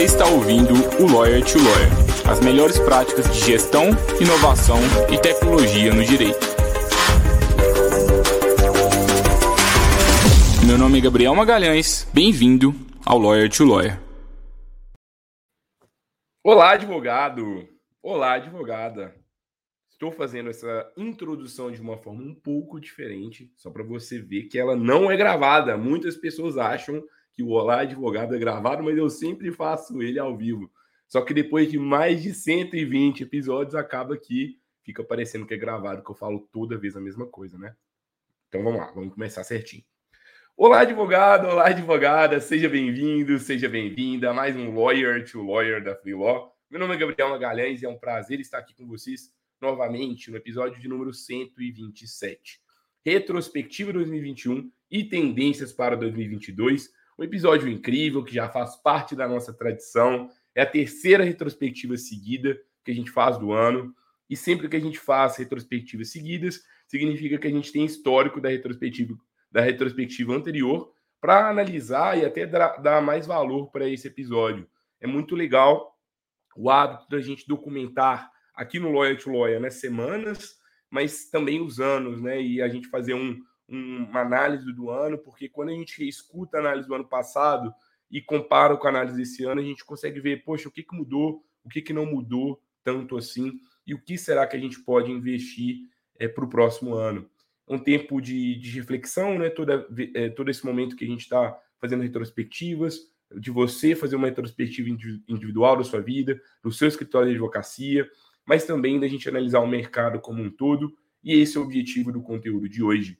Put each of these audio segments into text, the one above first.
Você está ouvindo o Lawyer to Lawyer, as melhores práticas de gestão, inovação e tecnologia no direito. Meu nome é Gabriel Magalhães, bem-vindo ao Lawyer to Lawyer. Olá, advogado! Olá, advogada! Estou fazendo essa introdução de uma forma um pouco diferente, só para você ver que ela não é gravada. Muitas pessoas acham o Olá Advogado é gravado, mas eu sempre faço ele ao vivo. Só que depois de mais de 120 episódios, acaba que fica parecendo que é gravado, que eu falo toda vez a mesma coisa, né? Então vamos lá, vamos começar certinho. Olá, advogado, olá, advogada, seja bem-vindo, seja bem-vinda a mais um Lawyer to Lawyer da Free Law. Meu nome é Gabriel Magalhães e é um prazer estar aqui com vocês novamente no episódio de número 127. Retrospectiva 2021 e tendências para 2022. Um episódio incrível que já faz parte da nossa tradição. É a terceira retrospectiva seguida que a gente faz do ano. E sempre que a gente faz retrospectivas seguidas, significa que a gente tem histórico da retrospectiva, da retrospectiva anterior para analisar e até dar mais valor para esse episódio. É muito legal o hábito da gente documentar aqui no Lawyer to Lawyer, né? Semanas, mas também os anos, né? E a gente fazer um, um, uma análise do ano, porque quando a gente escuta a análise do ano passado e compara com a análise desse ano, a gente consegue ver, poxa, o que, que mudou, o que, que não mudou tanto assim, e o que será que a gente pode investir é, para o próximo ano. Um tempo de, de reflexão, né? Toda, é, todo esse momento que a gente está fazendo retrospectivas, de você fazer uma retrospectiva individual da sua vida, do seu escritório de advocacia, mas também da gente analisar o mercado como um todo, e esse é o objetivo do conteúdo de hoje.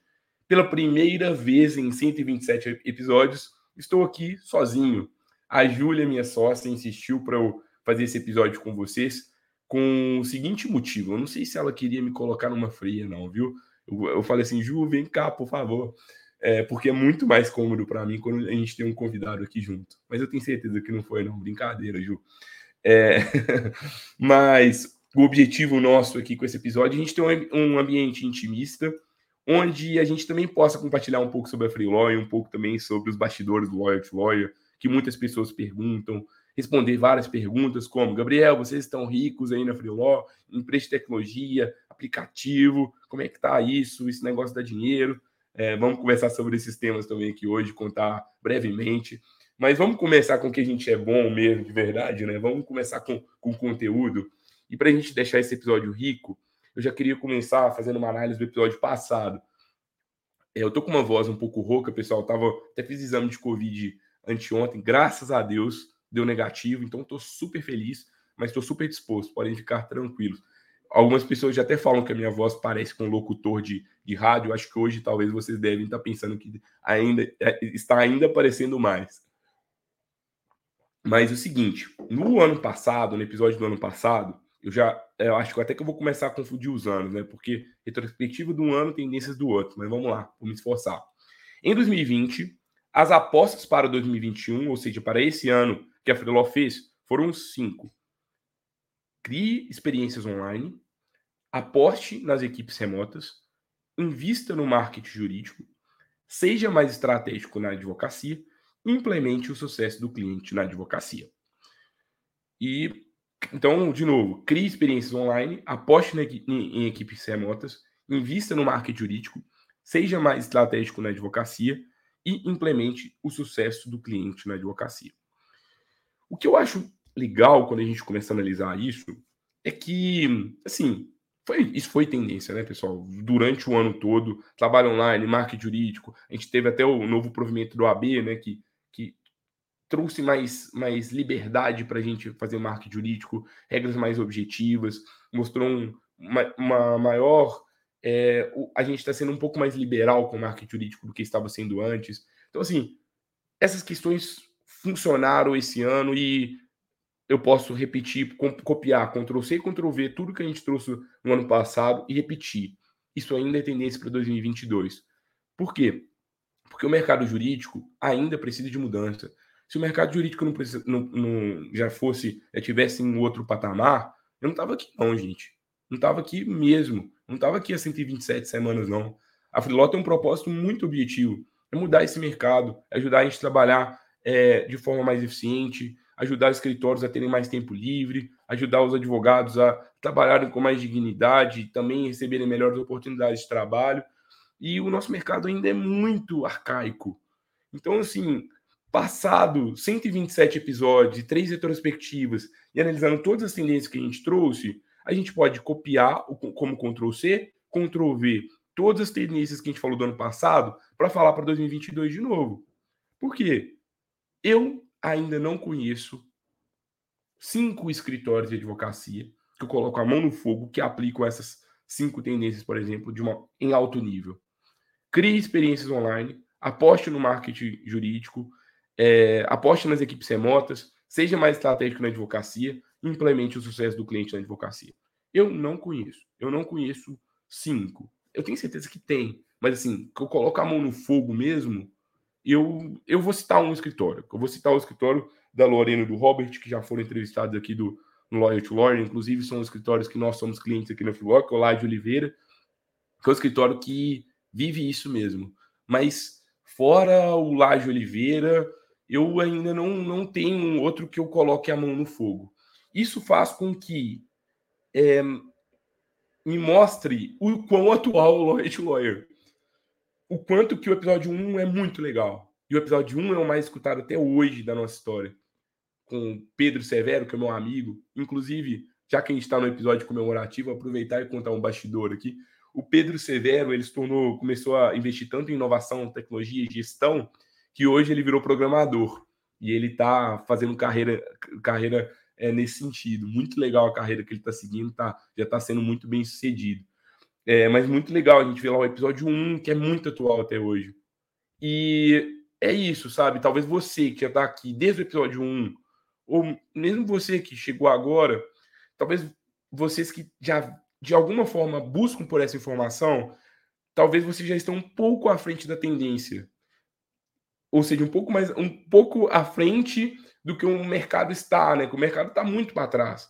Pela primeira vez em 127 episódios, estou aqui sozinho. A Júlia, minha sócia, insistiu para eu fazer esse episódio com vocês com o seguinte motivo. Eu não sei se ela queria me colocar numa fria, não, viu? Eu, eu falei assim, Ju, vem cá, por favor. É, porque é muito mais cômodo para mim quando a gente tem um convidado aqui junto. Mas eu tenho certeza que não foi, não. Brincadeira, Ju. É... Mas o objetivo nosso aqui com esse episódio a gente ter um ambiente intimista, onde a gente também possa compartilhar um pouco sobre a Free Law e um pouco também sobre os bastidores do Lawyer to Lawyer, que muitas pessoas perguntam, responder várias perguntas como, Gabriel, vocês estão ricos aí na Free Law, empresa de tecnologia, aplicativo, como é que tá isso, esse negócio dá dinheiro? É, vamos conversar sobre esses temas também aqui hoje, contar brevemente. Mas vamos começar com o que a gente é bom mesmo, de verdade, né? Vamos começar com, com conteúdo. E para a gente deixar esse episódio rico, eu já queria começar fazendo uma análise do episódio passado. É, eu tô com uma voz um pouco rouca, pessoal. Eu tava, até fiz exame de Covid anteontem, graças a Deus deu negativo, então estou super feliz, mas estou super disposto, podem ficar tranquilos. Algumas pessoas já até falam que a minha voz parece com um locutor de, de rádio. Acho que hoje talvez vocês devem estar pensando que ainda é, está ainda aparecendo mais. Mas o seguinte, no ano passado, no episódio do ano passado, eu já eu acho que até que eu vou começar a confundir os anos, né? Porque retrospectiva de um ano, tendências do outro. Mas vamos lá, vou me esforçar. Em 2020, as apostas para 2021, ou seja, para esse ano que a Freeló fez, foram cinco. Crie experiências online, aposte nas equipes remotas, invista no marketing jurídico, seja mais estratégico na advocacia, implemente o sucesso do cliente na advocacia. E então, de novo, crie experiências online, aposte em equipes remotas, invista no marketing jurídico, seja mais estratégico na advocacia e implemente o sucesso do cliente na advocacia. O que eu acho legal quando a gente começa a analisar isso é que, assim, foi, isso foi tendência, né, pessoal? Durante o ano todo, trabalho online, marketing jurídico, a gente teve até o novo provimento do AB, né, que trouxe mais, mais liberdade para a gente fazer marketing jurídico, regras mais objetivas, mostrou um, uma, uma, maior. É, a gente está sendo um pouco mais liberal com o marketing jurídico do que estava sendo antes. Então, assim, essas questões funcionaram esse ano e eu posso repetir, copiar, Ctrl C e Ctrl V, tudo que a gente trouxe no ano passado e repetir. Isso ainda é tendência para 2022. Por quê? Porque o mercado jurídico ainda precisa de mudança. Se o mercado jurídico não, precisa, não, não já fosse, já tivesse em outro patamar, eu não estava aqui, não, gente. Não estava aqui mesmo. Não estava aqui há 127 semanas, não. A Freeló tem um propósito muito objetivo: é mudar esse mercado, é ajudar a gente a trabalhar é, de forma mais eficiente, ajudar escritórios a terem mais tempo livre, ajudar os advogados a trabalharem com mais dignidade, também receberem melhores oportunidades de trabalho. E o nosso mercado ainda é muito arcaico. Então, assim, passado 127 episódios e três retrospectivas e analisando todas as tendências que a gente trouxe, a gente pode copiar como Ctrl C, Ctrl V, todas as tendências que a gente falou do ano passado para falar para 2022 de novo. Por quê? Eu ainda não conheço cinco escritórios de advocacia que eu coloco a mão no fogo que aplicam essas cinco tendências, por exemplo, de uma em alto nível. Crie experiências online, aposte no marketing jurídico, é, aposte nas equipes remotas, seja mais estratégico na advocacia, implemente o sucesso do cliente na advocacia. Eu não conheço, eu não conheço cinco. Eu tenho certeza que tem, mas assim, que eu coloco a mão no fogo mesmo, eu, eu vou citar um escritório. Eu vou citar o escritório da Lorena e do Robert, que já foram entrevistados aqui do no Lawyer to Lawyer, inclusive são escritórios que nós somos clientes aqui na Freework, o Lá de Oliveira, que é um escritório que vive isso mesmo. Mas fora o Laje Oliveira, eu ainda não, não tenho outro que eu coloque a mão no fogo. Isso faz com que é, me mostre o quão atual o to Lawyer o quanto que o episódio 1 é muito legal. E o episódio 1 é o mais escutado até hoje da nossa história. Com Pedro Severo, que é meu amigo. Inclusive, já que a gente está no episódio comemorativo, aproveitar e contar um bastidor aqui. O Pedro Severo, ele se tornou, começou a investir tanto em inovação, tecnologia e gestão, que hoje ele virou programador. E ele está fazendo carreira, carreira é, nesse sentido. Muito legal a carreira que ele está seguindo, tá, já está sendo muito bem sucedido. É, mas muito legal a gente ver lá o episódio 1, que é muito atual até hoje. E é isso, sabe? Talvez você que já tá aqui desde o episódio 1, ou mesmo você que chegou agora, talvez vocês que já de alguma forma buscam por essa informação, talvez vocês já estão um pouco à frente da tendência. Ou seja, um pouco mais um pouco à frente do que o mercado está, né? Que o mercado está muito para trás.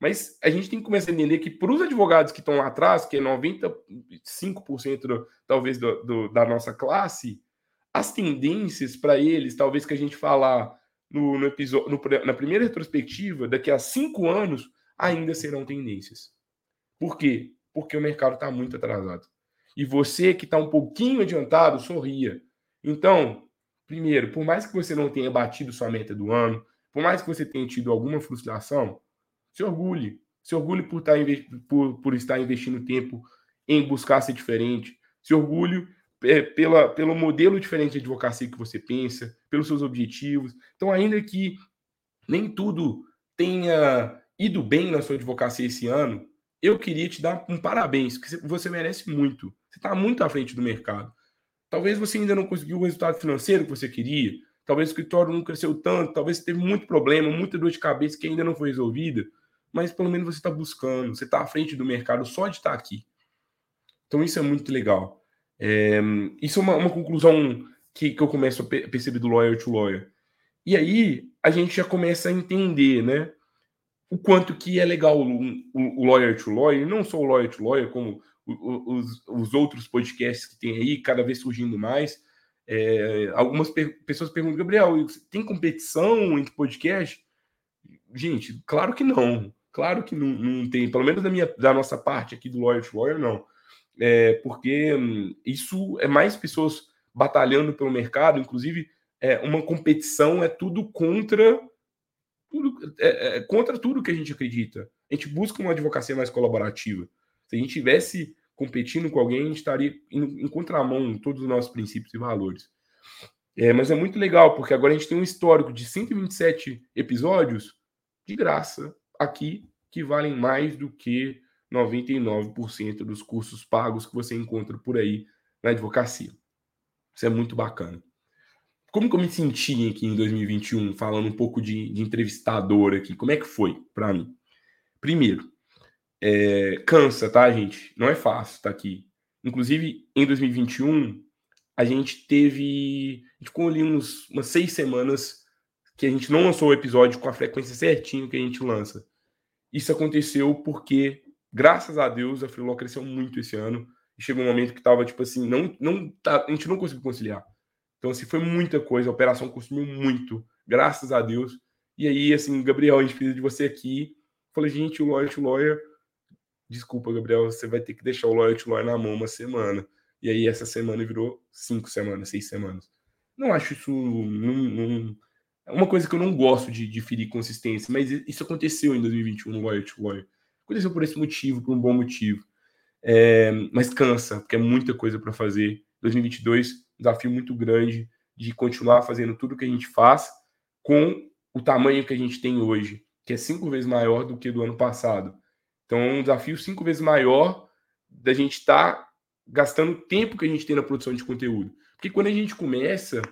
Mas a gente tem que começar a entender que para os advogados que estão lá atrás, que é 95% talvez do, do, da nossa classe, as tendências para eles, talvez que a gente falar no, no episódio, no, na primeira retrospectiva, daqui a cinco anos, ainda serão tendências. Por quê? Porque o mercado está muito atrasado. E você que está um pouquinho adiantado, sorria. Então, primeiro, por mais que você não tenha batido sua meta do ano, por mais que você tenha tido alguma frustração, se orgulhe. Se orgulhe por estar, por, por estar investindo tempo em buscar ser diferente. Se orgulhe é, pela, pelo modelo diferente de advocacia que você pensa, pelos seus objetivos. Então, ainda que nem tudo tenha ido bem na sua advocacia esse ano, eu queria te dar um parabéns, porque você merece muito. Você está muito à frente do mercado. Talvez você ainda não conseguiu o resultado financeiro que você queria, talvez o escritório não cresceu tanto, talvez teve muito problema, muita dor de cabeça que ainda não foi resolvida mas pelo menos você está buscando, você está à frente do mercado só de estar tá aqui. Então isso é muito legal. É, isso é uma, uma conclusão que, que, eu começo a perceber do lawyer to lawyer. E aí a gente já começa a entender, né? O quanto que é legal o, o, o lawyer to lawyer, não só o lawyer to lawyer, como os, os outros podcasts que tem aí, cada vez surgindo mais. É, algumas per pessoas perguntam, Gabriel, tem competição entre podcast? Gente, claro que não. Claro que não, não tem, pelo menos da, minha, da nossa parte aqui do to Lawyer, não. É, porque hum, isso é mais pessoas batalhando pelo mercado, inclusive é, uma competição é tudo contra tudo, é, é, contra tudo que a gente acredita. A gente busca uma advocacia mais colaborativa. Se a gente tivesse competindo com alguém, a gente estaria em, em contramão todos os nossos princípios e valores. É, mas é muito legal, porque agora a gente tem um histórico de 127 episódios de graça aqui que valem mais do que 99% dos cursos pagos que você encontra por aí na advocacia. Isso é muito bacana. Como que eu me senti aqui em 2021, falando um pouco de, de entrevistador aqui? Como é que foi para mim? Primeiro, é, cansa, tá, gente? Não é fácil estar tá aqui. Inclusive, em 2021, a gente teve. A gente ficou ali uns, umas seis semanas que a gente não lançou o episódio com a frequência certinho que a gente lança. Isso aconteceu porque, graças a Deus, a Freeló cresceu muito esse ano. E chegou um momento que tava, tipo assim, não, não tá, a gente não conseguiu conciliar. Então, assim, foi muita coisa. A operação consumiu muito, graças a Deus. E aí, assim, Gabriel, a gente precisa de você aqui. Falei, gente, o Lawyer to Lawyer. Desculpa, Gabriel, você vai ter que deixar o Lawyer to Lawyer na mão uma semana. E aí, essa semana virou cinco semanas, seis semanas. Não acho isso. Não, é uma coisa que eu não gosto de, de ferir consistência, mas isso aconteceu em 2021 no Lawyer to Lawyer. Aconteceu por esse motivo, por um bom motivo. É, mas cansa, porque é muita coisa para fazer. 2022, desafio muito grande de continuar fazendo tudo que a gente faz com o tamanho que a gente tem hoje, que é cinco vezes maior do que do ano passado. Então, é um desafio cinco vezes maior da gente estar tá gastando o tempo que a gente tem na produção de conteúdo. Porque quando a gente começa,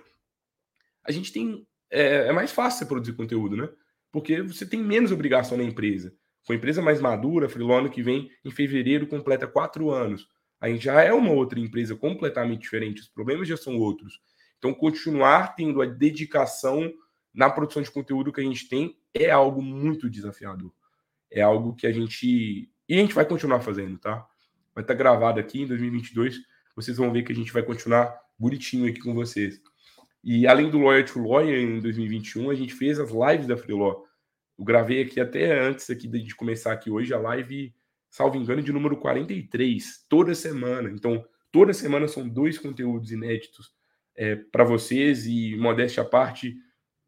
a gente tem. É, é mais fácil você produzir conteúdo, né? Porque você tem menos obrigação na empresa. Com a empresa mais madura, a Freelone que vem em fevereiro completa quatro anos. Aí já é uma outra empresa completamente diferente, os problemas já são outros. Então, continuar tendo a dedicação na produção de conteúdo que a gente tem é algo muito desafiador. É algo que a gente. E a gente vai continuar fazendo, tá? Vai estar gravado aqui em 2022. Vocês vão ver que a gente vai continuar bonitinho aqui com vocês. E além do Lawyer to Lawyer em 2021, a gente fez as lives da Freeló. Eu gravei aqui até antes aqui de começar aqui hoje a live, salvo engano, de número 43, toda semana. Então, toda semana são dois conteúdos inéditos é, para vocês e, modéstia à parte,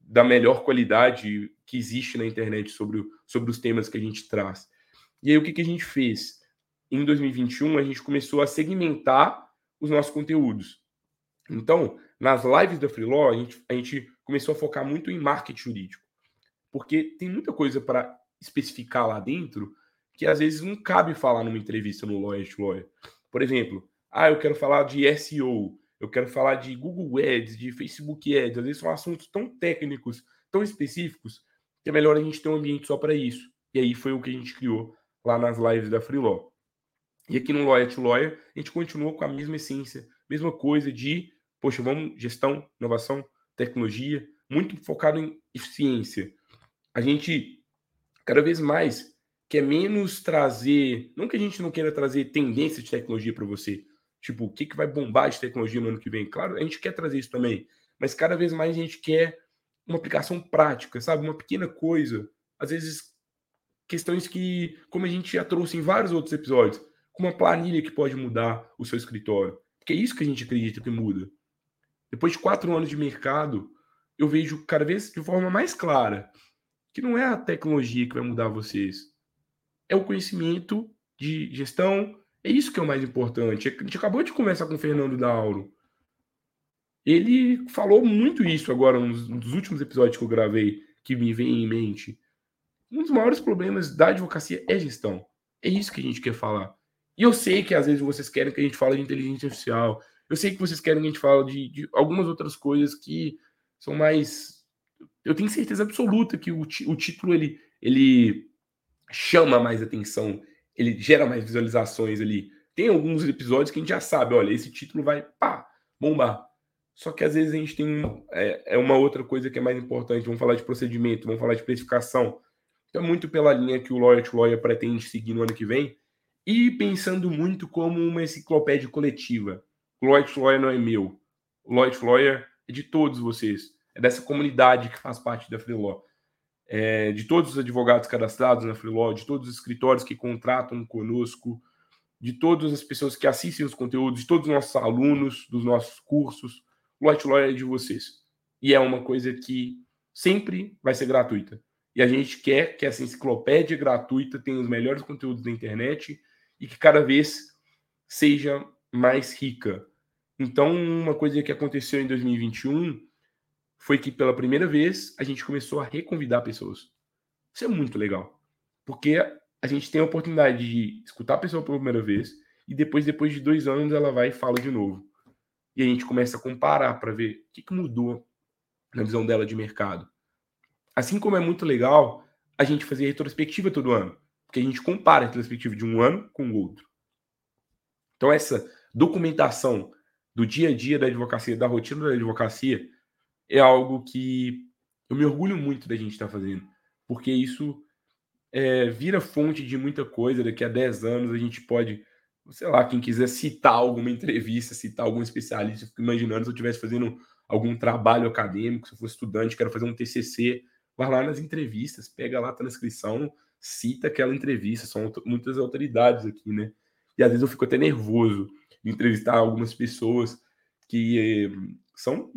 da melhor qualidade que existe na internet sobre, sobre os temas que a gente traz. E aí, o que, que a gente fez? Em 2021, a gente começou a segmentar os nossos conteúdos. Então, nas lives da Freelaw, a gente, a gente começou a focar muito em marketing jurídico. Porque tem muita coisa para especificar lá dentro que às vezes não cabe falar numa entrevista no Lawyer to Lawyer. Por exemplo, ah, eu quero falar de SEO, eu quero falar de Google Ads, de Facebook Ads. Às vezes são assuntos tão técnicos, tão específicos, que é melhor a gente ter um ambiente só para isso. E aí foi o que a gente criou lá nas lives da Freelaw. E aqui no Lawyer to Lawyer, a gente continuou com a mesma essência, mesma coisa de, poxa, vamos gestão, inovação, tecnologia, muito focado em eficiência. A gente, cada vez mais, quer menos trazer, não que a gente não queira trazer tendência de tecnologia para você, Tipo, o que, que vai bombar de tecnologia no ano que vem? Claro, a gente quer trazer isso também, mas cada vez mais a gente quer uma aplicação prática, sabe? Uma pequena coisa. Às vezes, questões que, como a gente já trouxe em vários outros episódios, com uma planilha que pode mudar o seu escritório. Porque é isso que a gente acredita que muda. Depois de quatro anos de mercado, eu vejo cada vez de forma mais clara que não é a tecnologia que vai mudar vocês, é o conhecimento de gestão, é isso que é o mais importante. A gente acabou de conversar com o Fernando Dauro. Ele falou muito isso agora, nos, nos últimos episódios que eu gravei, que me vem em mente. Um dos maiores problemas da advocacia é gestão. É isso que a gente quer falar. E eu sei que às vezes vocês querem que a gente fale de inteligência artificial. Eu sei que vocês querem que a gente fale de, de algumas outras coisas que são mais. Eu tenho certeza absoluta que o, o título ele, ele chama mais atenção ele gera mais visualizações ali. Tem alguns episódios que a gente já sabe, olha, esse título vai pá, bombar. Só que às vezes a gente tem é, é, uma outra coisa que é mais importante. Vamos falar de procedimento, vamos falar de precificação. Então, é muito pela linha que o Lawyer to Lawyer pretende seguir no ano que vem. E pensando muito como uma enciclopédia coletiva. O Lawyer to Lawyer não é meu. O Lawyer to Lawyer é de todos vocês. É dessa comunidade que faz parte da Free Law é, de todos os advogados cadastrados na Freelaw, de todos os escritórios que contratam conosco, de todas as pessoas que assistem os conteúdos, de todos os nossos alunos, dos nossos cursos. White Law é de vocês. E é uma coisa que sempre vai ser gratuita. E a gente quer que essa enciclopédia gratuita tenha os melhores conteúdos da internet e que cada vez seja mais rica. Então, uma coisa que aconteceu em 2021 foi que pela primeira vez a gente começou a reconvidar pessoas. Isso é muito legal, porque a gente tem a oportunidade de escutar a pessoa pela primeira vez e depois, depois de dois anos, ela vai e fala de novo. E a gente começa a comparar para ver o que, que mudou na visão dela de mercado. Assim como é muito legal a gente fazer retrospectiva todo ano, porque a gente compara a retrospectiva de um ano com o outro. Então, essa documentação do dia a dia da advocacia, da rotina da advocacia, é algo que eu me orgulho muito da gente estar tá fazendo, porque isso é, vira fonte de muita coisa. Daqui a 10 anos a gente pode, sei lá, quem quiser citar alguma entrevista, citar algum especialista, eu fico imaginando se eu estivesse fazendo algum trabalho acadêmico, se eu fosse estudante, quero fazer um TCC, vai lá nas entrevistas, pega lá a transcrição, cita aquela entrevista. São muitas autoridades aqui, né? E às vezes eu fico até nervoso de entrevistar algumas pessoas que eh, são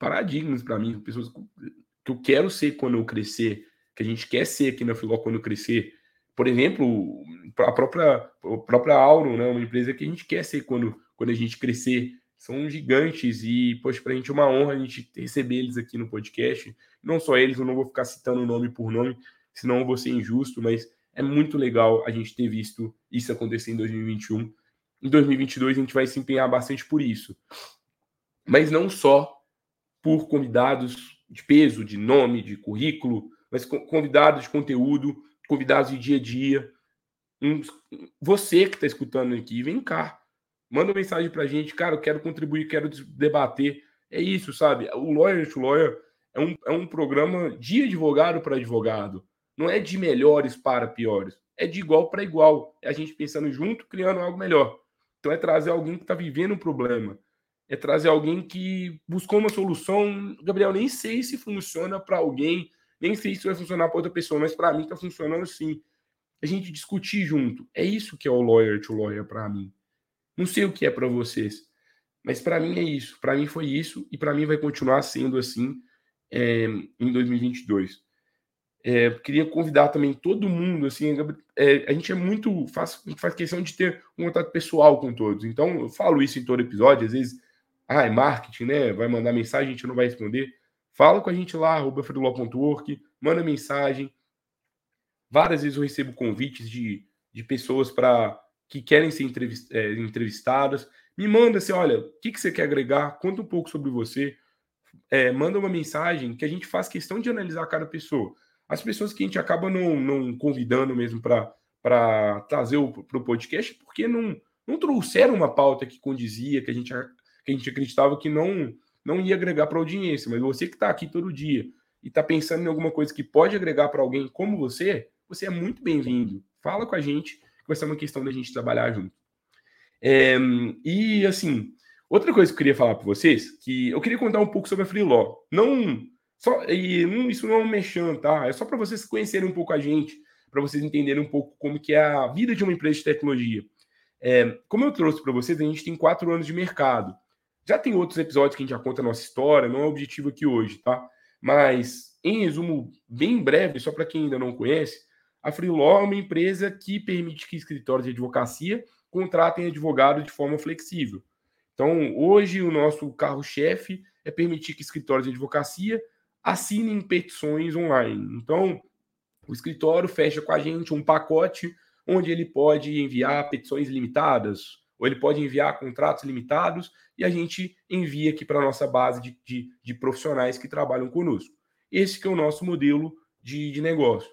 paradigmas para mim, pessoas que eu quero ser quando eu crescer, que a gente quer ser aqui na Filó quando eu crescer. Por exemplo, a própria, a própria Auron, né, uma empresa que a gente quer ser quando, quando a gente crescer. São gigantes e, poxa, para a gente é uma honra a gente receber eles aqui no podcast. Não só eles, eu não vou ficar citando nome por nome, senão eu vou ser injusto, mas é muito legal a gente ter visto isso acontecer em 2021. Em 2022 a gente vai se empenhar bastante por isso. Mas não só por convidados de peso, de nome, de currículo, mas convidados de conteúdo, convidados de dia a dia. Você que está escutando aqui, vem cá. Manda uma mensagem para a gente. Cara, eu quero contribuir, quero debater. É isso, sabe? O Lawyer to Lawyer é um, é um programa de advogado para advogado. Não é de melhores para piores. É de igual para igual. É a gente pensando junto, criando algo melhor. Então é trazer alguém que está vivendo um problema. É trazer alguém que buscou uma solução. Gabriel, nem sei se funciona para alguém nem sei se vai funcionar para outra pessoa, mas para mim está funcionando sim. A gente discutir junto. É isso que é o lawyer to lawyer para mim. Não sei o que é para vocês, mas para mim é isso. Para mim foi isso e para mim vai continuar sendo assim é, em 2022. É, queria convidar também todo mundo, assim, é, a gente é muito, faz, faz questão de ter um contato pessoal com todos. Então, eu falo isso em todo episódio, às vezes, ah, é marketing, né? Vai mandar mensagem, a gente não vai responder. Fala com a gente lá, arroba manda mensagem. Várias vezes eu recebo convites de, de pessoas para que querem ser é, entrevistadas. Me manda assim, olha, o que, que você quer agregar? Conta um pouco sobre você. É, manda uma mensagem que a gente faz questão de analisar cada pessoa. As pessoas que a gente acaba não, não convidando mesmo para trazer para o podcast, porque não, não trouxeram uma pauta que condizia, que a gente, que a gente acreditava que não não ia agregar para a audiência, mas você que está aqui todo dia e está pensando em alguma coisa que pode agregar para alguém como você, você é muito bem-vindo. Fala com a gente, que vai ser uma questão da gente trabalhar junto. É, e assim, outra coisa que eu queria falar para vocês, que eu queria contar um pouco sobre a Freelaw. Não só e isso não é um mexão, tá? É só para vocês conhecerem um pouco a gente, para vocês entenderem um pouco como que é a vida de uma empresa de tecnologia. É, como eu trouxe para vocês, a gente tem quatro anos de mercado. Já tem outros episódios que a gente já conta a nossa história, não é objetivo aqui hoje, tá? Mas, em resumo, bem breve, só para quem ainda não conhece, a Freelaw é uma empresa que permite que escritórios de advocacia contratem advogados de forma flexível. Então, hoje, o nosso carro-chefe é permitir que escritórios de advocacia assinem petições online. Então, o escritório fecha com a gente um pacote onde ele pode enviar petições limitadas, ou ele pode enviar contratos limitados e a gente envia aqui para a nossa base de, de, de, profissionais que trabalham conosco. Esse que é o nosso modelo de, de negócio.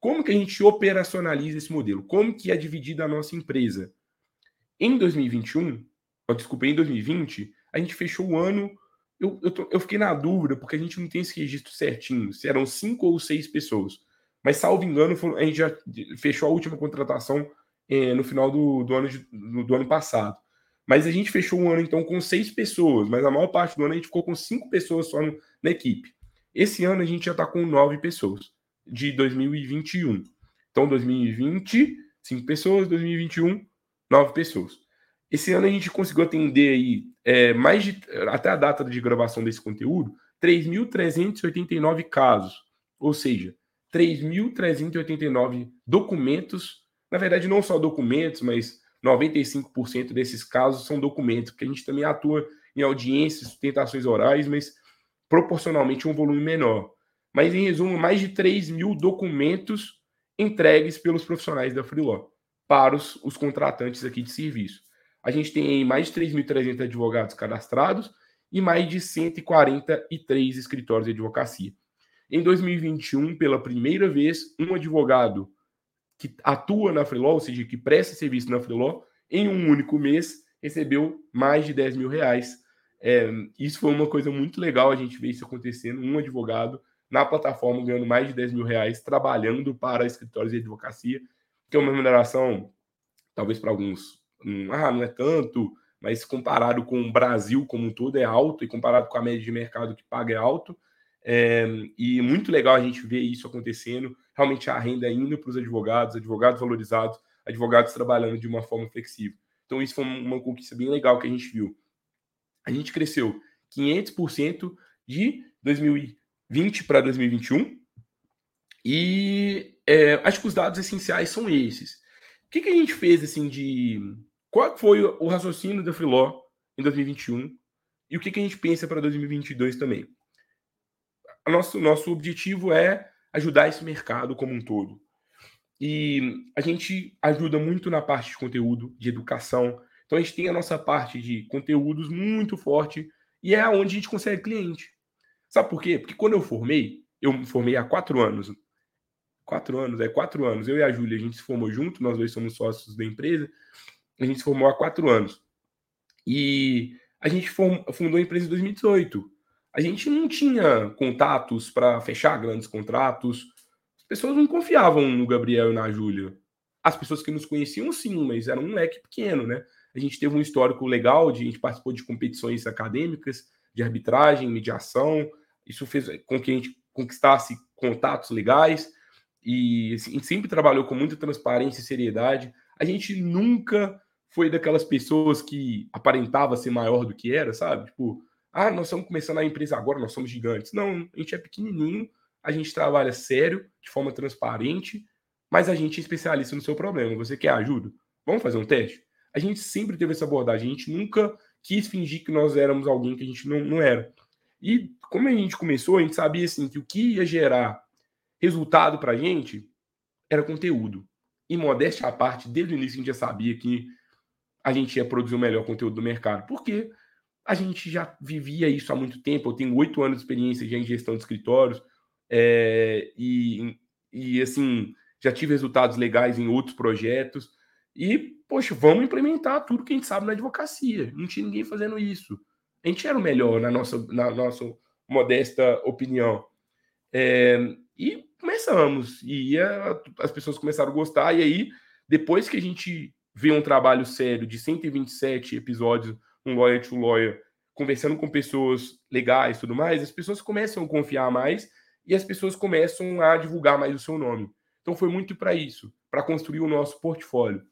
Como que a gente operacionaliza esse modelo? Como que é dividida a nossa empresa? Em 2021, desculpa, em 2020, a gente fechou o ano. Eu, eu, tô, eu, fiquei na dúvida, porque a gente não tem esse registro certinho, se eram cinco ou seis pessoas. Mas, salvo engano, a gente já fechou a última contratação é, no final do, do, ano de, do, do, ano passado. Mas a gente fechou um ano, então, com seis pessoas, mas a maior parte do ano a gente ficou com cinco pessoas só no, na equipe. Esse ano a gente já está com nove pessoas, de 2021. Então, 2020, cinco pessoas, 2021, nove pessoas. Esse ano a gente conseguiu atender aí, é, mais de, até a data de gravação desse conteúdo, 3.389 casos, ou seja, 3.389 documentos na verdade, não só documentos, mas 95% desses casos são documentos, porque a gente também atua em audiências, sustentações orais, mas proporcionalmente um volume menor. Mas, em resumo, mais de 3 mil documentos entregues pelos profissionais da Freelaw para os, os contratantes aqui de serviço. A gente tem mais de 3.300 advogados cadastrados e mais de 143 escritórios de advocacia. Em 2021, pela primeira vez, um advogado que atua na Freeló, ou seja, que presta serviço na Freeló, em um único mês recebeu mais de 10 mil reais. É, isso foi uma coisa muito legal a gente ver isso acontecendo. Um advogado na plataforma ganhando mais de 10 mil reais trabalhando para escritórios de advocacia, que é uma remuneração, talvez para alguns, um, ah, não é tanto, mas comparado com o Brasil como um todo é alto, e comparado com a média de mercado que paga é alto. É, e muito legal a gente ver isso acontecendo, realmente a renda indo para os advogados, advogados valorizados, advogados trabalhando de uma forma flexível. Então, isso foi uma conquista bem legal que a gente viu. A gente cresceu 500% de 2020 para 2021. E é, acho que os dados essenciais são esses. O que, que a gente fez assim de. Qual foi o raciocínio da Freeló em 2021 e o que, que a gente pensa para 2022 também? O nosso, nosso objetivo é ajudar esse mercado como um todo. E a gente ajuda muito na parte de conteúdo, de educação. Então a gente tem a nossa parte de conteúdos muito forte e é onde a gente consegue cliente. Sabe por quê? Porque quando eu formei, eu me formei há quatro anos. Quatro anos, é quatro anos. Eu e a Júlia, a gente se formou junto, nós dois somos sócios da empresa. A gente se formou há quatro anos. E a gente fundou a empresa em 2018. A gente não tinha contatos para fechar grandes contratos, pessoas não confiavam no Gabriel e na Júlia. As pessoas que nos conheciam, sim, mas era um leque pequeno, né? A gente teve um histórico legal, de, a gente participou de competições acadêmicas, de arbitragem, mediação. Isso fez com que a gente conquistasse contatos legais e assim, a gente sempre trabalhou com muita transparência e seriedade. A gente nunca foi daquelas pessoas que aparentava ser maior do que era, sabe? Tipo, ah, nós estamos começando a empresa agora, nós somos gigantes. Não, a gente é pequenininho, a gente trabalha sério, de forma transparente, mas a gente é especialista no seu problema. Você quer ajuda? Vamos fazer um teste? A gente sempre teve essa abordagem, a gente nunca quis fingir que nós éramos alguém que a gente não, não era. E como a gente começou, a gente sabia assim, que o que ia gerar resultado para a gente era conteúdo. E modéstia à parte, desde o início a gente já sabia que a gente ia produzir o melhor conteúdo do mercado. Porque a gente já vivia isso há muito tempo. Eu tenho oito anos de experiência já em gestão de escritórios. É, e, e assim, já tive resultados legais em outros projetos. E, poxa, vamos implementar tudo que a gente sabe na advocacia. Não tinha ninguém fazendo isso. A gente era o melhor, na nossa, na nossa modesta opinião. É, e começamos. E as pessoas começaram a gostar. E aí, depois que a gente vê um trabalho sério de 127 episódios, um lawyer to lawyer, conversando com pessoas legais e tudo mais, as pessoas começam a confiar mais e as pessoas começam a divulgar mais o seu nome. Então foi muito para isso, para construir o nosso portfólio.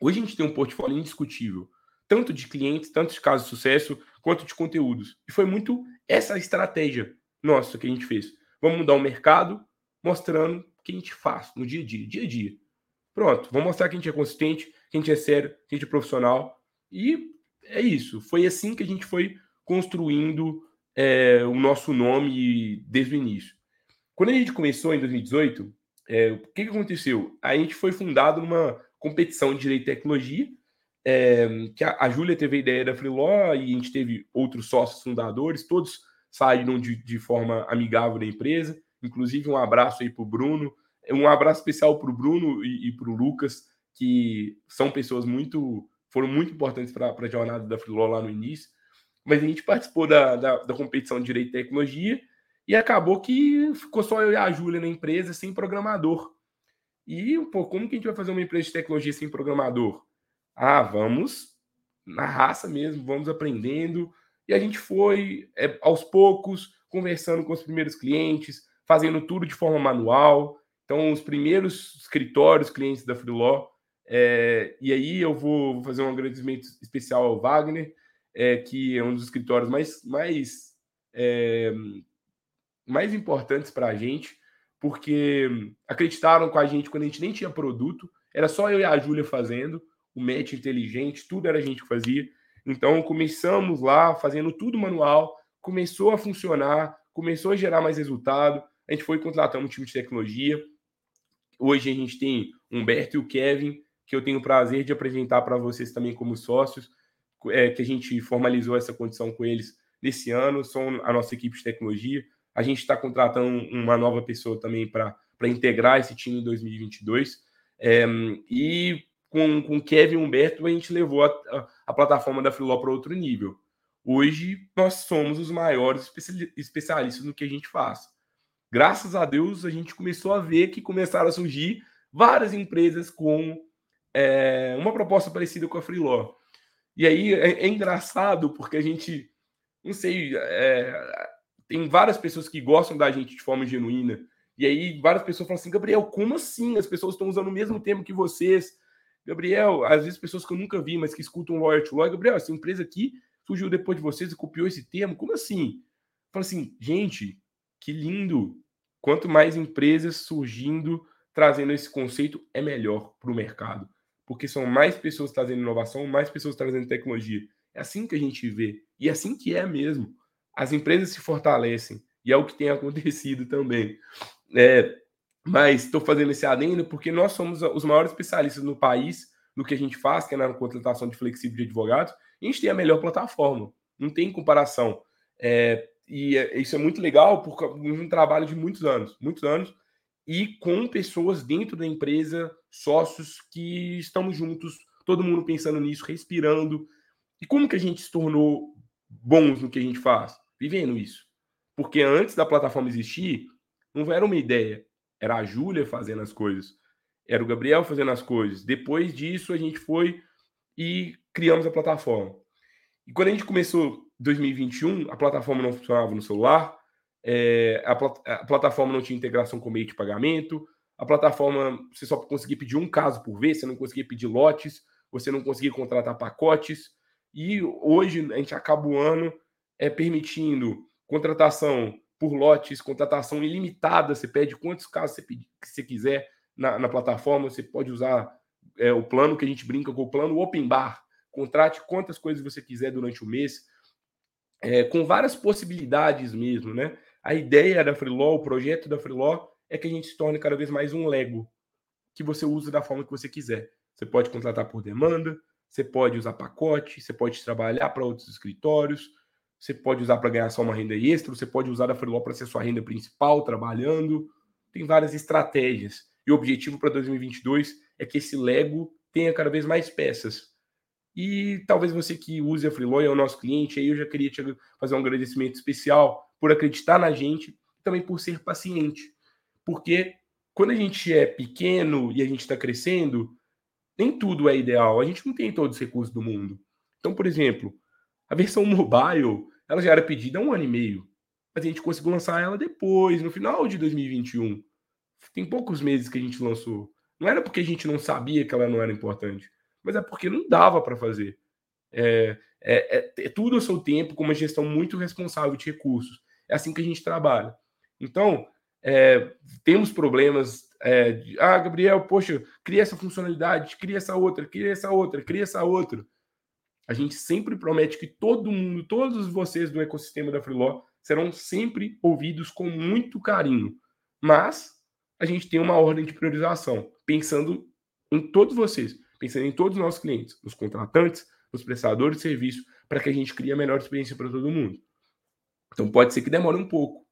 Hoje a gente tem um portfólio indiscutível, tanto de clientes, tanto de casos de sucesso, quanto de conteúdos. E foi muito essa estratégia nossa que a gente fez. Vamos mudar o mercado, mostrando o que a gente faz no dia a dia, dia a dia. Pronto, vamos mostrar que a gente é consistente, que a gente é sério, que a gente é profissional. E é isso. Foi assim que a gente foi construindo é, o nosso nome desde o início. Quando a gente começou em 2018, é, o que, que aconteceu? A gente foi fundado numa competição de direito e tecnologia, é, que a, a Júlia teve a ideia da Freeló e a gente teve outros sócios fundadores, todos saíram de, de forma amigável da empresa, inclusive um abraço aí para o Bruno, um abraço especial para o Bruno e, e para o Lucas, que são pessoas muito, foram muito importantes para a jornada da Freeló lá no início mas a gente participou da, da, da, competição de Direito e Tecnologia e acabou que ficou só eu e a Júlia na empresa sem programador. E, pô, como que a gente vai fazer uma empresa de tecnologia sem programador? Ah, vamos na raça mesmo, vamos aprendendo. E a gente foi, é, aos poucos, conversando com os primeiros clientes, fazendo tudo de forma manual. Então, os primeiros escritórios, clientes da Freeló. É, e aí eu vou fazer um agradecimento especial ao Wagner, é, que é um dos escritórios mais, mais, é, mais importantes para a gente, porque acreditaram com a gente quando a gente nem tinha produto, era só eu e a Júlia fazendo, o match inteligente, tudo era a gente que fazia. Então começamos lá fazendo tudo manual, começou a funcionar, começou a gerar mais resultado. A gente foi contratando um time de tecnologia. Hoje a gente tem Humberto e o Kevin, que eu tenho o prazer de apresentar para vocês também como sócios é, que a gente formalizou essa condição com eles nesse ano, são a nossa equipe de tecnologia. A gente está contratando uma nova pessoa também para integrar esse time em 2022. É, e com, com Kevin Humberto, a gente levou a, a, a plataforma da Freeló para outro nível. Hoje, nós somos os maiores especialistas no que a gente faz. Graças a Deus, a gente começou a ver que começaram a surgir várias empresas com é, uma proposta parecida com a Freeló. E aí é, é engraçado porque a gente, não sei, é, tem várias pessoas que gostam da gente de forma genuína. E aí várias pessoas falam assim, Gabriel, como assim? As pessoas estão usando o mesmo termo que vocês. Gabriel, às vezes pessoas que eu nunca vi, mas que escutam Lawyer to Lawyer, Gabriel, essa empresa aqui surgiu depois de vocês e copiou esse termo, como assim? Fala assim, gente, que lindo! Quanto mais empresas surgindo, trazendo esse conceito, é melhor para o mercado. Porque são mais pessoas trazendo inovação, mais pessoas trazendo tecnologia. É assim que a gente vê. E é assim que é mesmo. As empresas se fortalecem. E é o que tem acontecido também. É, mas estou fazendo esse adendo porque nós somos os maiores especialistas no país no que a gente faz, que é na contratação de flexível de advogados, a gente tem a melhor plataforma. Não tem comparação. É, e é, isso é muito legal porque é um trabalho de muitos anos, muitos anos, e com pessoas dentro da empresa, sócios que estamos juntos, todo mundo pensando nisso, respirando. E como que a gente se tornou bons no que a gente faz? Vivendo isso. Porque antes da plataforma existir, não era uma ideia, era a Júlia fazendo as coisas, era o Gabriel fazendo as coisas. Depois disso, a gente foi e criamos a plataforma. E quando a gente começou 2021, a plataforma não funcionava no celular, é, a, a, plataforma não tinha integração com meio de pagamento, a plataforma você só conseguia pedir um caso por vez, você não conseguia pedir lotes, você não conseguia contratar pacotes. E hoje a gente acaba o ano é, permitindo contratação por lotes, contratação ilimitada. Você pede quantos casos você, pedir, você quiser na, na, plataforma. Você pode usar é, o plano que a gente brinca com o plano Open Bar. Contrate quantas coisas você quiser durante o mês, é, com várias possibilidades mesmo, né? A ideia da Freelaw, o projeto da Freelaw, é que a gente se torne cada vez mais um Lego, que você usa da forma que você quiser. Você pode contratar por demanda, você pode usar pacote, você pode trabalhar para outros escritórios, você pode usar para ganhar só uma renda extra, você pode usar da Freeló para ser sua renda principal trabalhando. Tem várias estratégias. E o objetivo para 2022 é que esse Lego tenha cada vez mais peças. E talvez você que use a Freeló é o nosso cliente, aí eu já queria te fazer um agradecimento especial por acreditar na gente e também por ser paciente. Porque quando a gente é pequeno e a gente está crescendo, nem tudo é ideal. A gente não tem todos os recursos do mundo. Então, por exemplo, a versão mobile ela já era pedida há um ano e meio. Mas a gente conseguiu lançar ela depois, no final de 2021. Tem poucos meses que a gente lançou. Não era porque a gente não sabia que ela não era importante, mas é porque não dava para fazer. É, é, é, é, tudo ao seu tempo, com uma gestão muito responsável de recursos. É assim que a gente trabalha. Então, é, temos problemas é, de, ah, Gabriel, poxa, cria essa funcionalidade, cria essa outra, cria essa outra, cria essa outra. A gente sempre promete que todo mundo, todos vocês do ecossistema da Freeló serão sempre ouvidos com muito carinho. Mas a gente tem uma ordem de priorização, pensando em todos vocês, pensando em todos os nossos clientes, nos contratantes, nos prestadores de serviço, para que a gente crie a melhor experiência para todo mundo. Então pode ser que demore um pouco,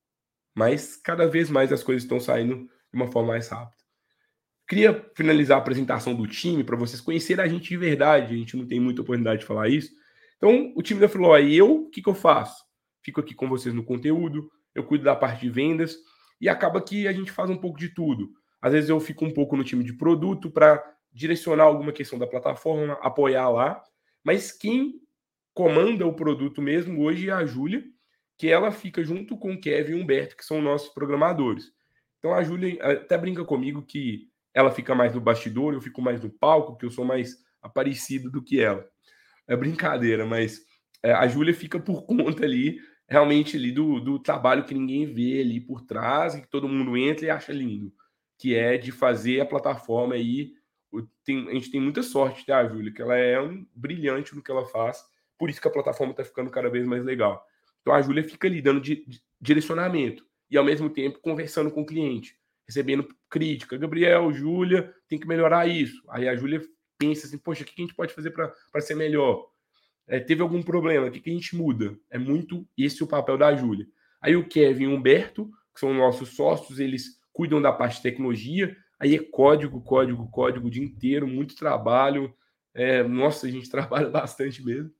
mas cada vez mais as coisas estão saindo de uma forma mais rápida. Queria finalizar a apresentação do time para vocês conhecerem a gente de verdade. A gente não tem muita oportunidade de falar isso. Então, o time da Filó e eu, o que, que eu faço? Fico aqui com vocês no conteúdo, eu cuido da parte de vendas e acaba que a gente faz um pouco de tudo. Às vezes eu fico um pouco no time de produto para direcionar alguma questão da plataforma, apoiar lá. Mas quem comanda o produto mesmo hoje é a Júlia, que ela fica junto com o Kevin e o Humberto, que são nossos programadores. Então a Júlia até brinca comigo que ela fica mais no bastidor, eu fico mais no palco, que eu sou mais aparecido do que ela. É brincadeira, mas é, a Júlia fica por conta ali, realmente ali do, do trabalho que ninguém vê ali por trás, que todo mundo entra e acha lindo, que é de fazer a plataforma aí. Tem, a gente tem muita sorte, tá, Júlia? Que ela é um brilhante no que ela faz, por isso que a plataforma está ficando cada vez mais legal. Então a Júlia fica ali dando di, direcionamento e ao mesmo tempo conversando com o cliente recebendo crítica. Gabriel, Júlia, tem que melhorar isso. Aí a Júlia pensa assim, poxa, o que a gente pode fazer para ser melhor? É, teve algum problema, o que, que a gente muda? É muito esse o papel da Júlia. Aí o Kevin e o Humberto, que são nossos sócios, eles cuidam da parte de tecnologia, aí é código, código, código o dia inteiro, muito trabalho. É, nossa, a gente trabalha bastante mesmo.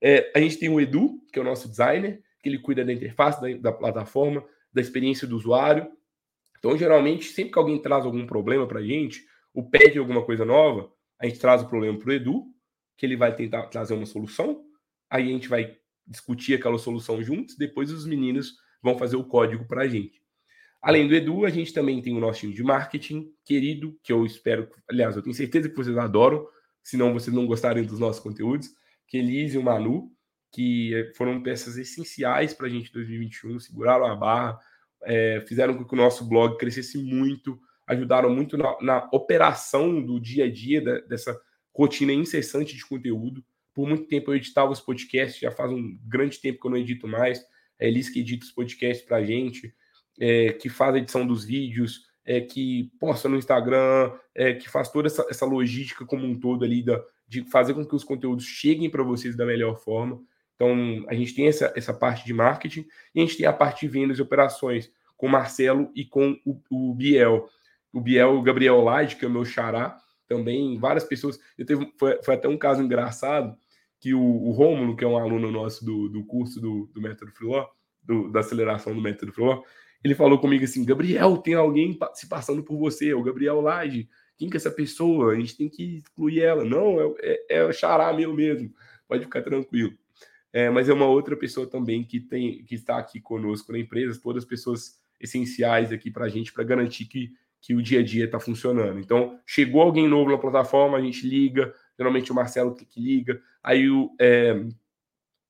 É, a gente tem o Edu, que é o nosso designer, que ele cuida da interface da, da plataforma, da experiência do usuário. Então, geralmente, sempre que alguém traz algum problema para a gente, ou pede alguma coisa nova, a gente traz o problema para o Edu, que ele vai tentar trazer uma solução, aí a gente vai discutir aquela solução juntos, depois os meninos vão fazer o código para a gente. Além do Edu, a gente também tem o nosso time de marketing querido, que eu espero, aliás, eu tenho certeza que vocês adoram, senão vocês não gostarem dos nossos conteúdos, que Elise e o Manu, que foram peças essenciais para a gente em 2021, seguraram a barra, é, fizeram com que o nosso blog crescesse muito, ajudaram muito na, na operação do dia a dia da, dessa rotina incessante de conteúdo. Por muito tempo eu editava os podcasts, já faz um grande tempo que eu não edito mais. É Elis que edita os podcasts para a gente, é, que faz a edição dos vídeos, é, que posta no Instagram, é, que faz toda essa, essa logística como um todo ali da, de fazer com que os conteúdos cheguem para vocês da melhor forma. Então, a gente tem essa, essa parte de marketing e a gente tem a parte de vendas e operações com o Marcelo e com o, o Biel. O Biel, o Gabriel Lage, que é o meu xará, também, várias pessoas. Eu teve, foi, foi até um caso engraçado que o, o Rômulo, que é um aluno nosso do, do curso do, do Método do, da aceleração do Método Filó, ele falou comigo assim: Gabriel, tem alguém se passando por você, o Gabriel Lage. Quem que é essa pessoa? A gente tem que excluir ela. Não, é, é, é o xará meu mesmo. Pode ficar tranquilo. É, mas é uma outra pessoa também que tem que está aqui conosco na empresa, todas as pessoas essenciais aqui para a gente, para garantir que que o dia a dia está funcionando. Então, chegou alguém novo na plataforma, a gente liga, geralmente o Marcelo que, liga, aí o, é,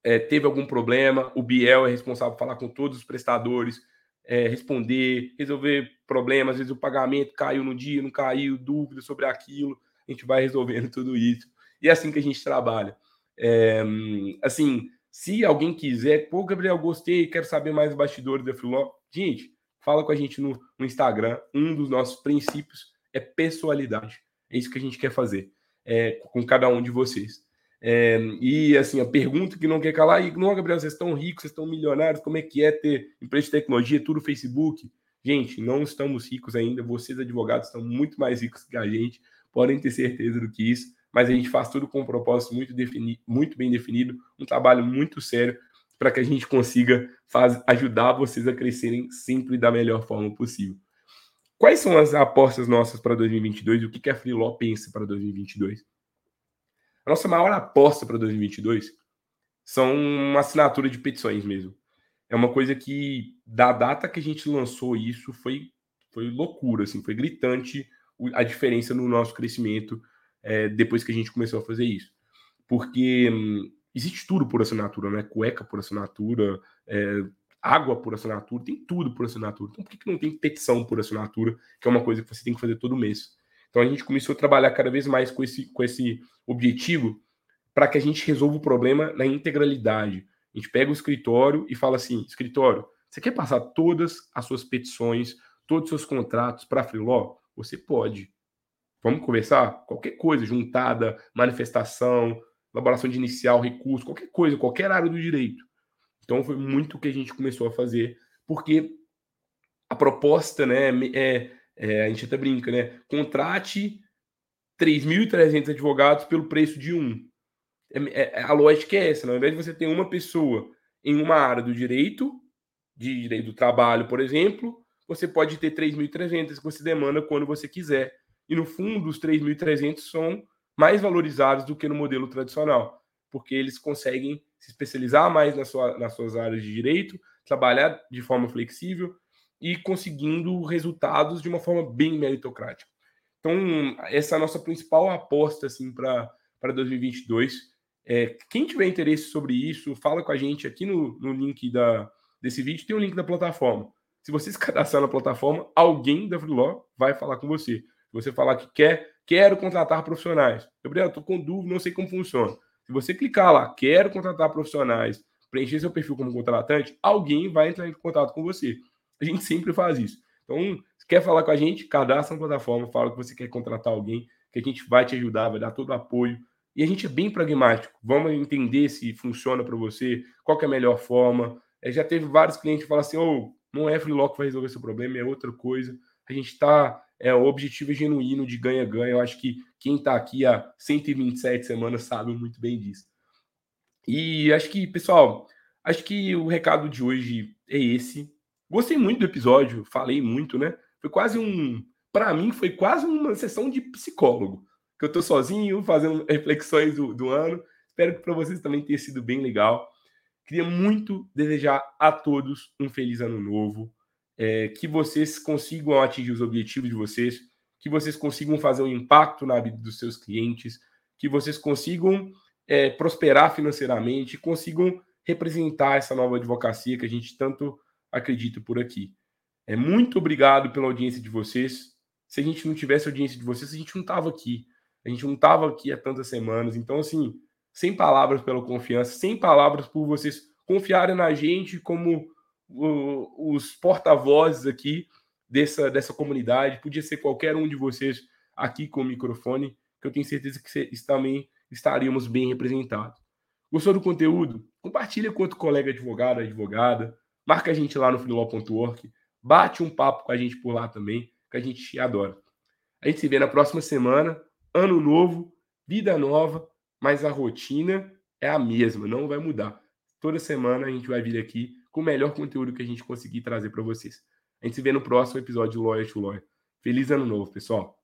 é, teve algum problema, o Biel é responsável por falar com todos os prestadores, é, responder, resolver problemas, às vezes o pagamento caiu no dia, não caiu, dúvida sobre aquilo, a gente vai resolvendo tudo isso. E é assim que a gente trabalha. É, assim, se alguém quiser, pô, Gabriel, gostei, quero saber mais bastidores da Freeló, gente, fala com a gente no, no, Instagram. Um dos nossos princípios é pessoalidade. É isso que a gente quer fazer é, com cada um de vocês. É, e assim, a pergunta que não quer calar, e não, Gabriel, vocês estão ricos, vocês estão milionários, como é que é ter empresa de tecnologia, tudo Facebook? Gente, não estamos ricos ainda, vocês advogados estão muito mais ricos que a gente, podem ter certeza do que isso, mas a gente faz tudo com um propósito muito, defini muito bem definido, um trabalho muito sério para que a gente consiga faz, ajudar vocês a crescerem sempre da melhor forma possível. Quais são as apostas nossas para 2022 e o que, que a Freeló pensa para 2022? A nossa maior aposta para 2022 são uma assinatura de petições mesmo. É uma coisa que, da data que a gente lançou isso, foi, foi loucura, assim, foi gritante a diferença no nosso crescimento é, depois que a gente começou a fazer isso. Porque hum, existe tudo por assinatura, né? Cueca por assinatura, é, água por assinatura, tem tudo por assinatura. Então, por que, que não tem petição por assinatura, que é uma coisa que você tem que fazer todo mês? Então, a gente começou a trabalhar cada vez mais com esse, com esse objetivo para que a gente resolva o problema na integralidade. A gente pega o escritório e fala assim: escritório, você quer passar todas as suas petições, todos os seus contratos para a Freeló? Você pode. Vamos conversar? Qualquer coisa, juntada, manifestação, elaboração de inicial, recurso, qualquer coisa, qualquer área do direito. Então foi muito o que a gente começou a fazer, porque a proposta, né, é, é a gente até brinca, né, contrate 3.300 advogados pelo preço de um. É, é, a lógica é essa, né? ao invés de você ter uma pessoa em uma área do direito, de direito do trabalho, por exemplo, você pode ter 3.300 que você demanda quando você quiser. E no fundo, os 3.300 são mais valorizados do que no modelo tradicional, porque eles conseguem se especializar mais na sua, nas suas áreas de direito, trabalhar de forma flexível e conseguindo resultados de uma forma bem meritocrática. Então, essa é a nossa principal aposta assim, para 2022. É, quem tiver interesse sobre isso, fala com a gente aqui no, no link da, desse vídeo, tem o um link da plataforma. Se você se cadastrar na plataforma, alguém da Freeló vai falar com você. Se você falar que quer quero contratar profissionais. Gabriel, estou com dúvida, não sei como funciona. Se você clicar lá, quero contratar profissionais, preencher seu perfil como contratante, alguém vai entrar em contato com você. A gente sempre faz isso. Então, quer falar com a gente, cadastra na plataforma, fala que você quer contratar alguém, que a gente vai te ajudar, vai dar todo o apoio. E a gente é bem pragmático. Vamos entender se funciona para você, qual é a melhor forma. É, já teve vários clientes que falam assim: oh, não é Freelock que vai resolver seu problema, é outra coisa. A gente está é, o objetivo é genuíno de ganha-ganha. Eu acho que quem está aqui há 127 semanas sabe muito bem disso. E acho que, pessoal, acho que o recado de hoje é esse. Gostei muito do episódio, falei muito, né? Foi quase um. Para mim, foi quase uma sessão de psicólogo. Que eu estou sozinho, fazendo reflexões do, do ano. Espero que para vocês também tenha sido bem legal. Queria muito desejar a todos um feliz ano novo, é, que vocês consigam atingir os objetivos de vocês, que vocês consigam fazer um impacto na vida dos seus clientes, que vocês consigam é, prosperar financeiramente, consigam representar essa nova advocacia que a gente tanto acredita por aqui. É muito obrigado pela audiência de vocês. Se a gente não tivesse audiência de vocês, a gente não estava aqui. A gente não estava aqui há tantas semanas. Então, assim, sem palavras pela confiança, sem palavras por vocês confiarem na gente como os porta-vozes aqui dessa, dessa comunidade. Podia ser qualquer um de vocês aqui com o microfone, que eu tenho certeza que vocês também estaríamos bem representados. Gostou do conteúdo? Compartilha com outro colega advogado, advogada. Marca a gente lá no filó.org. Bate um papo com a gente por lá também, que a gente adora. A gente se vê na próxima semana. Ano novo, vida nova, mas a rotina é a mesma, não vai mudar. Toda semana a gente vai vir aqui com o melhor conteúdo que a gente conseguir trazer para vocês. A gente se vê no próximo episódio de Lawyer to Lawyer. Feliz ano novo, pessoal!